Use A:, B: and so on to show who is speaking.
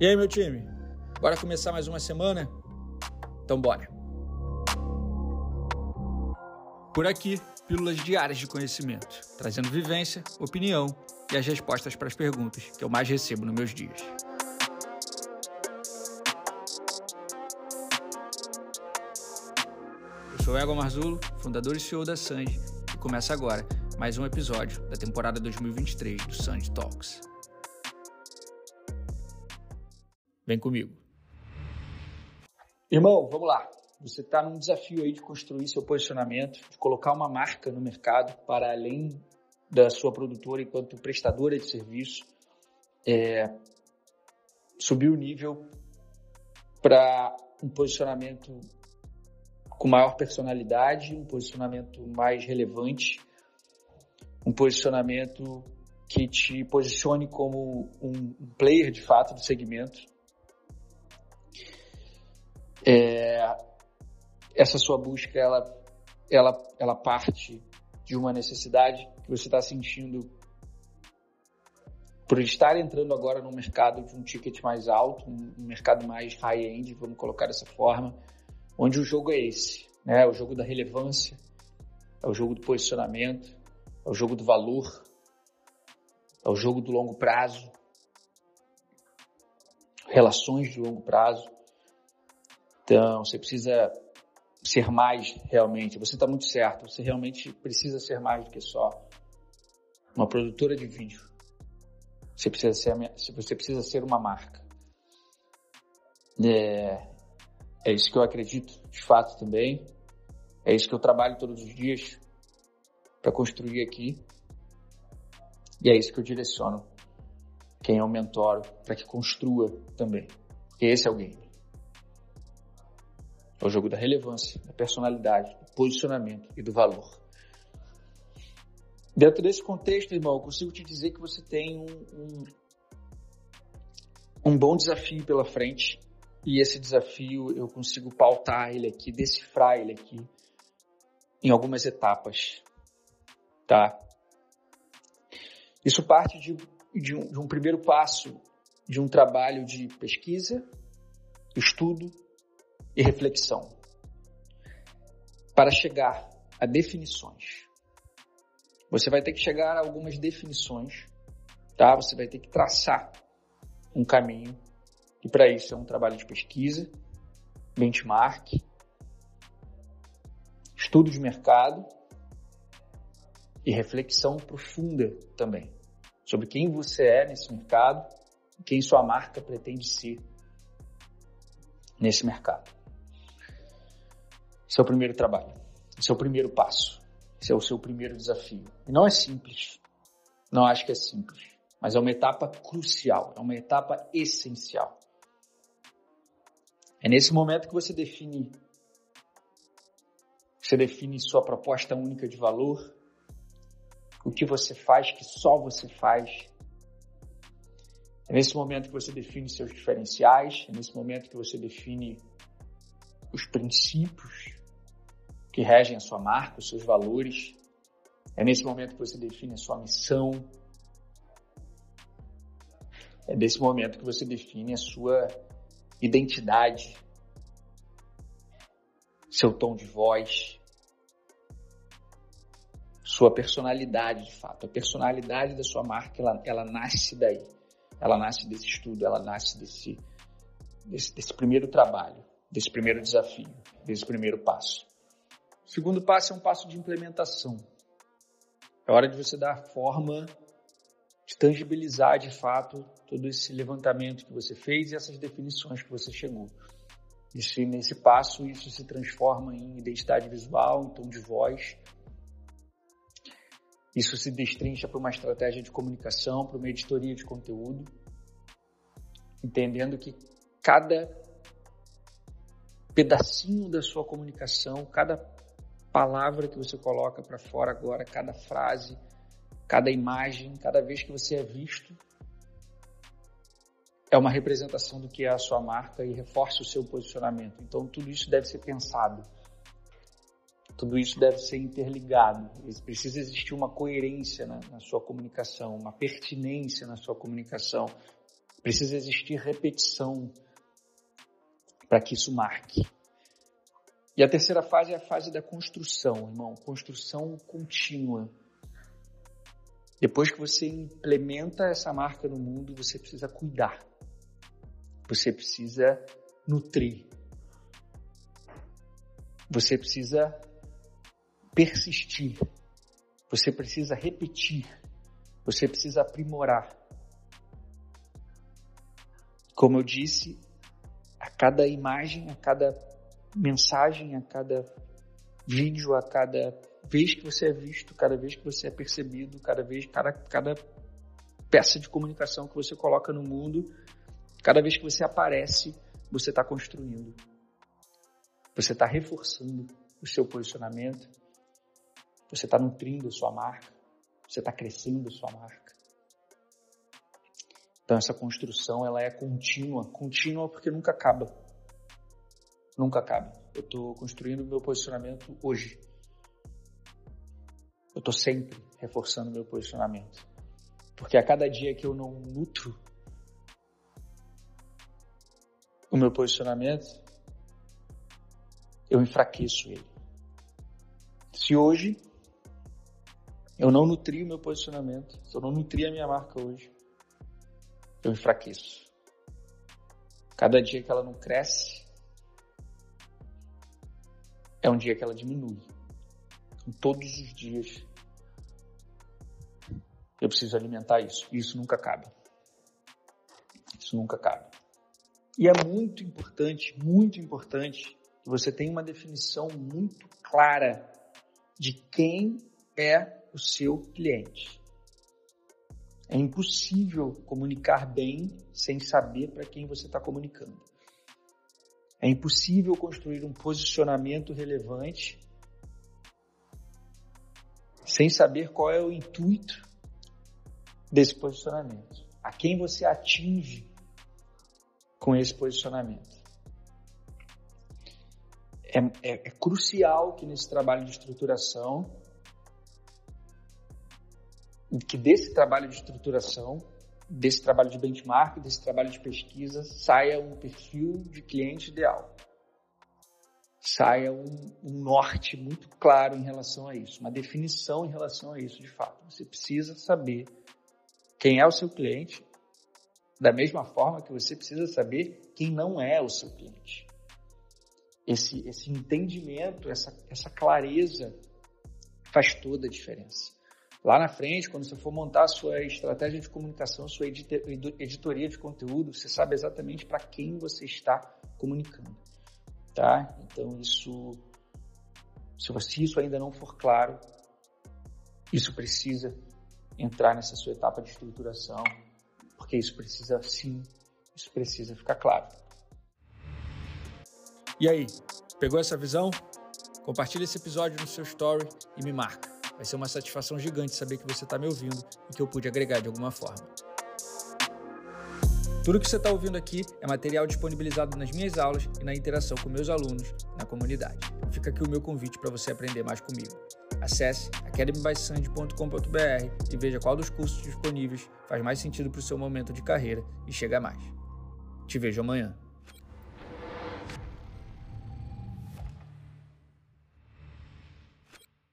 A: E aí, meu time? Bora começar mais uma semana? Então bora! Por aqui, pílulas diárias de conhecimento, trazendo vivência, opinião e as respostas para as perguntas que eu mais recebo nos meus dias. Eu sou Ego Marzulo, fundador e CEO da Sanji, e começa agora mais um episódio da temporada 2023 do Sanji Talks. Vem comigo. Irmão, vamos lá. Você está num desafio aí de construir seu posicionamento, de colocar uma marca no mercado para além da sua produtora enquanto prestadora de serviço, é, subir o nível para um posicionamento com maior personalidade, um posicionamento mais relevante, um posicionamento que te posicione como um player de fato do segmento. É, essa sua busca ela, ela, ela parte de uma necessidade que você está sentindo por estar entrando agora no mercado de um ticket mais alto, um mercado mais high-end, vamos colocar dessa forma, onde o jogo é esse, né? É o jogo da relevância, é o jogo do posicionamento, é o jogo do valor, é o jogo do longo prazo, relações de longo prazo. Então, você precisa ser mais realmente. Você está muito certo. Você realmente precisa ser mais do que só uma produtora de vídeo. Você precisa ser, você precisa ser uma marca. É, é isso que eu acredito, de fato também. É isso que eu trabalho todos os dias para construir aqui. E é isso que eu direciono quem eu mentoro para que construa também. Porque esse é o game. É o jogo da relevância, da personalidade, do posicionamento e do valor. Dentro desse contexto, irmão, eu consigo te dizer que você tem um, um, um bom desafio pela frente. E esse desafio eu consigo pautar ele aqui, decifrar ele aqui em algumas etapas, tá? Isso parte de, de, um, de um primeiro passo de um trabalho de pesquisa, estudo e reflexão para chegar a definições. Você vai ter que chegar a algumas definições, tá? Você vai ter que traçar um caminho e para isso é um trabalho de pesquisa, benchmark, estudo de mercado e reflexão profunda também sobre quem você é nesse mercado quem sua marca pretende ser nesse mercado. O primeiro trabalho. O primeiro passo. Esse é o seu primeiro desafio. E não é simples. Não acho que é simples. Mas é uma etapa crucial. É uma etapa essencial. É nesse momento que você define você define sua proposta única de valor, o que você faz que só você faz. É nesse momento que você define seus diferenciais, é nesse momento que você define os princípios que regem a sua marca, os seus valores. É nesse momento que você define a sua missão. É nesse momento que você define a sua identidade, seu tom de voz, sua personalidade de fato. A personalidade da sua marca, ela, ela nasce daí. Ela nasce desse estudo, ela nasce desse, desse, desse primeiro trabalho, desse primeiro desafio, desse primeiro passo. O segundo passo é um passo de implementação. É hora de você dar forma, de tangibilizar de fato todo esse levantamento que você fez e essas definições que você chegou. E nesse passo isso se transforma em identidade visual, em tom de voz. Isso se destrincha para uma estratégia de comunicação, para uma editoria de conteúdo, entendendo que cada pedacinho da sua comunicação, cada palavra que você coloca para fora agora, cada frase, cada imagem, cada vez que você é visto, é uma representação do que é a sua marca e reforça o seu posicionamento. Então, tudo isso deve ser pensado. Tudo isso deve ser interligado. Precisa existir uma coerência na, na sua comunicação, uma pertinência na sua comunicação, Precisa existir repetição para que isso marque. E a terceira fase é a fase da construção, irmão, construção contínua. Depois que você implementa essa marca no mundo, você precisa cuidar. Você precisa nutrir. Você precisa persistir. Você precisa repetir. Você precisa aprimorar. Como eu disse, a cada imagem, a cada mensagem, a cada vídeo, a cada vez que você é visto, cada vez que você é percebido, cada vez, cada, cada peça de comunicação que você coloca no mundo, cada vez que você aparece, você está construindo. Você está reforçando o seu posicionamento. Você está nutrindo a sua marca. Você está crescendo a sua marca. Então essa construção ela é contínua, contínua porque nunca acaba. Nunca acaba. Eu estou construindo meu posicionamento hoje. Eu estou sempre reforçando meu posicionamento. Porque a cada dia que eu não nutro o meu posicionamento, eu enfraqueço ele. Se hoje eu não nutri o meu posicionamento, se eu não nutri a minha marca hoje, eu enfraqueço. Cada dia que ela não cresce, é um dia que ela diminui. Todos os dias, eu preciso alimentar isso. E isso nunca acaba. Isso nunca acaba. E é muito importante, muito importante, que você tenha uma definição muito clara de quem é o seu cliente. É impossível comunicar bem sem saber para quem você está comunicando. É impossível construir um posicionamento relevante sem saber qual é o intuito desse posicionamento. A quem você atinge com esse posicionamento. É, é, é crucial que nesse trabalho de estruturação que desse trabalho de estruturação, desse trabalho de benchmark, desse trabalho de pesquisa, saia um perfil de cliente ideal. Saia um, um norte muito claro em relação a isso, uma definição em relação a isso de fato. Você precisa saber quem é o seu cliente, da mesma forma que você precisa saber quem não é o seu cliente. Esse, esse entendimento, essa, essa clareza faz toda a diferença. Lá na frente, quando você for montar a sua estratégia de comunicação, sua editoria de conteúdo, você sabe exatamente para quem você está comunicando, tá? Então isso, se isso ainda não for claro, isso precisa entrar nessa sua etapa de estruturação, porque isso precisa sim, isso precisa ficar claro.
B: E aí, pegou essa visão? Compartilhe esse episódio no seu story e me marca. Vai ser uma satisfação gigante saber que você está me ouvindo e que eu pude agregar de alguma forma. Tudo que você está ouvindo aqui é material disponibilizado nas minhas aulas e na interação com meus alunos na comunidade. Fica aqui o meu convite para você aprender mais comigo. Acesse academybysand.com.br e veja qual dos cursos disponíveis faz mais sentido para o seu momento de carreira e chega mais. Te vejo amanhã.